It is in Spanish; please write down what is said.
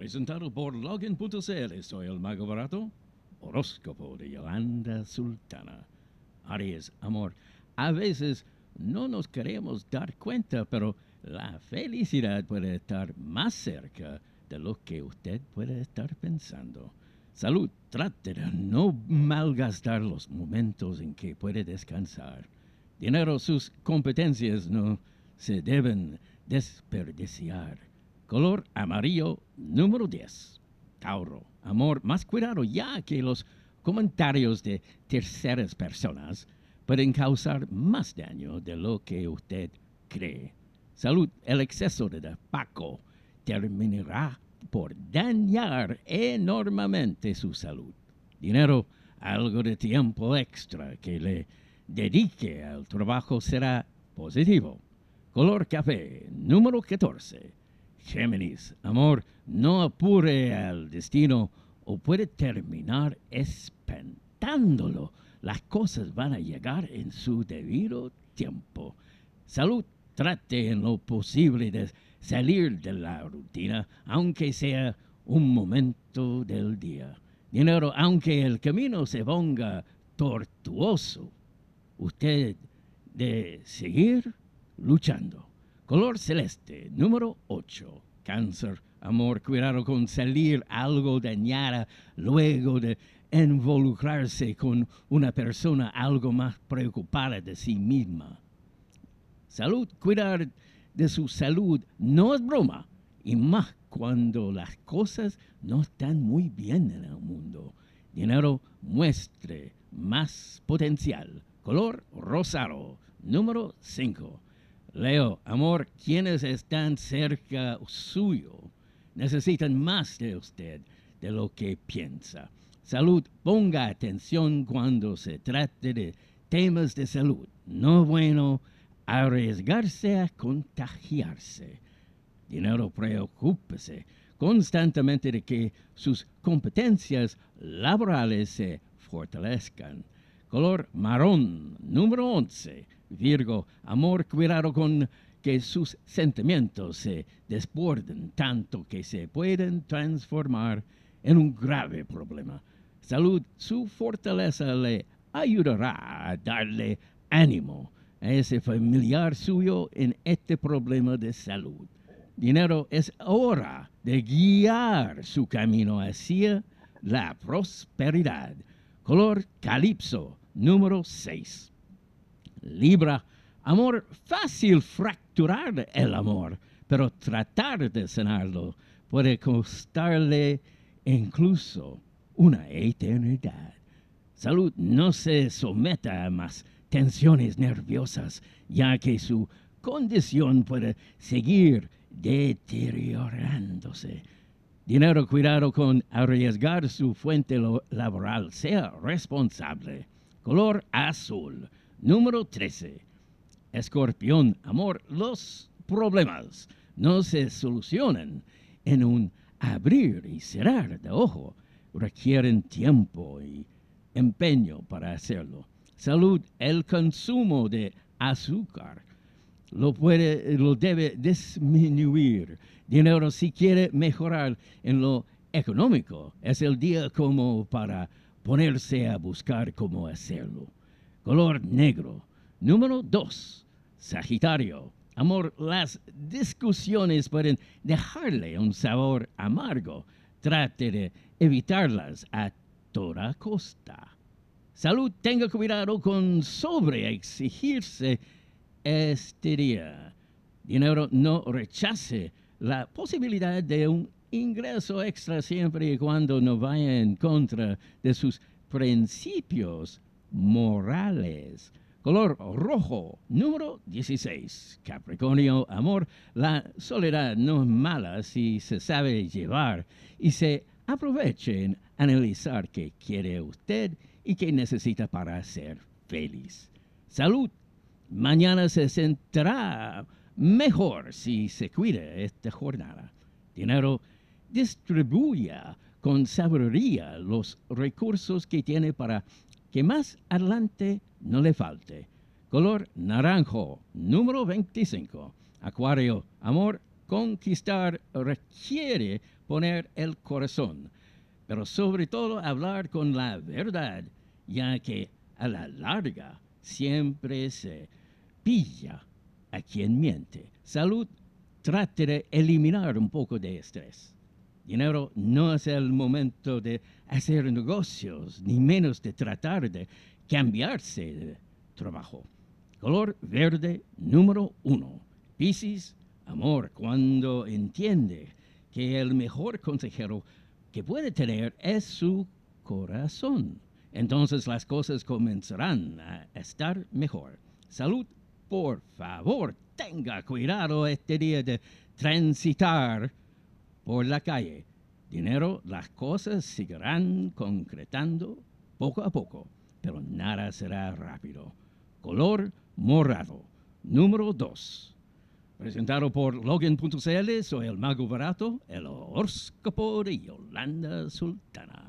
Presentado por Login.cl, soy el Mago Barato, horóscopo de Yolanda Sultana. Aries, amor, a veces no nos queremos dar cuenta, pero la felicidad puede estar más cerca de lo que usted puede estar pensando. Salud, trate de no malgastar los momentos en que puede descansar. Dinero, sus competencias no se deben desperdiciar. Color amarillo número 10. Tauro, amor, más cuidado ya que los comentarios de terceras personas pueden causar más daño de lo que usted cree. Salud, el exceso de Paco terminará por dañar enormemente su salud. Dinero, algo de tiempo extra que le dedique al trabajo será positivo. Color café, número 14. Géminis, amor, no apure al destino o puede terminar espantándolo. Las cosas van a llegar en su debido tiempo. Salud, trate en lo posible de salir de la rutina, aunque sea un momento del día. Dinero, aunque el camino se ponga tortuoso, usted de seguir luchando. Color celeste, número 8. Cáncer, amor, cuidado con salir algo dañada luego de involucrarse con una persona algo más preocupada de sí misma. Salud, cuidar de su salud no es broma, y más cuando las cosas no están muy bien en el mundo. Dinero muestre más potencial. Color rosado, número 5. Leo, amor, quienes están cerca suyo necesitan más de usted de lo que piensa. Salud, ponga atención cuando se trate de temas de salud. No bueno arriesgarse a contagiarse. Dinero, preocúpese constantemente de que sus competencias laborales se fortalezcan. Color marrón, número 11. Virgo, amor, cuidado con que sus sentimientos se desborden tanto que se pueden transformar en un grave problema. Salud, su fortaleza le ayudará a darle ánimo a ese familiar suyo en este problema de salud. Dinero es hora de guiar su camino hacia la prosperidad. Color calipso, número 6. Libra, amor fácil fracturar el amor, pero tratar de sanarlo puede costarle incluso una eternidad. Salud, no se someta a más tensiones nerviosas, ya que su condición puede seguir deteriorándose. Dinero, cuidado con arriesgar su fuente laboral. Sea responsable. Color azul. Número 13. Escorpión, amor, los problemas no se solucionan en un abrir y cerrar de ojo. Requieren tiempo y empeño para hacerlo. Salud, el consumo de azúcar lo puede, lo debe disminuir. Dinero, si quiere mejorar en lo económico, es el día como para ponerse a buscar cómo hacerlo. Color negro. Número dos, Sagitario. Amor, las discusiones pueden dejarle un sabor amargo. Trate de evitarlas a toda costa. Salud, tenga cuidado con sobreexigirse este día. Dinero, no rechace la posibilidad de un ingreso extra siempre y cuando no vaya en contra de sus principios morales. Color rojo, número 16. Capricornio, amor, la soledad no es mala si se sabe llevar y se aproveche en analizar qué quiere usted y qué necesita para ser feliz. Salud. Mañana se sentirá mejor si se cuide esta jornada. Dinero, distribuya con los recursos que tiene para que más adelante no le falte. Color naranjo, número 25. Acuario, amor, Conquistar requiere poner el corazón, pero sobre todo hablar con la verdad, ya que a la larga siempre se pilla a quien miente. Salud, trate de eliminar un poco de estrés. Dinero no es el momento de hacer negocios, ni menos de tratar de cambiarse de trabajo. Color verde número uno. Piscis, amor, cuando entiende que el mejor consejero que puede tener es su corazón. Entonces las cosas comenzarán a estar mejor. Salud, por favor, tenga cuidado este día de transitar por la calle. Dinero, las cosas seguirán concretando poco a poco, pero nada será rápido. Color morado. Número 2. Presentado por Logan.cl, soy el mago barato, el horóscopo de Yolanda Sultana.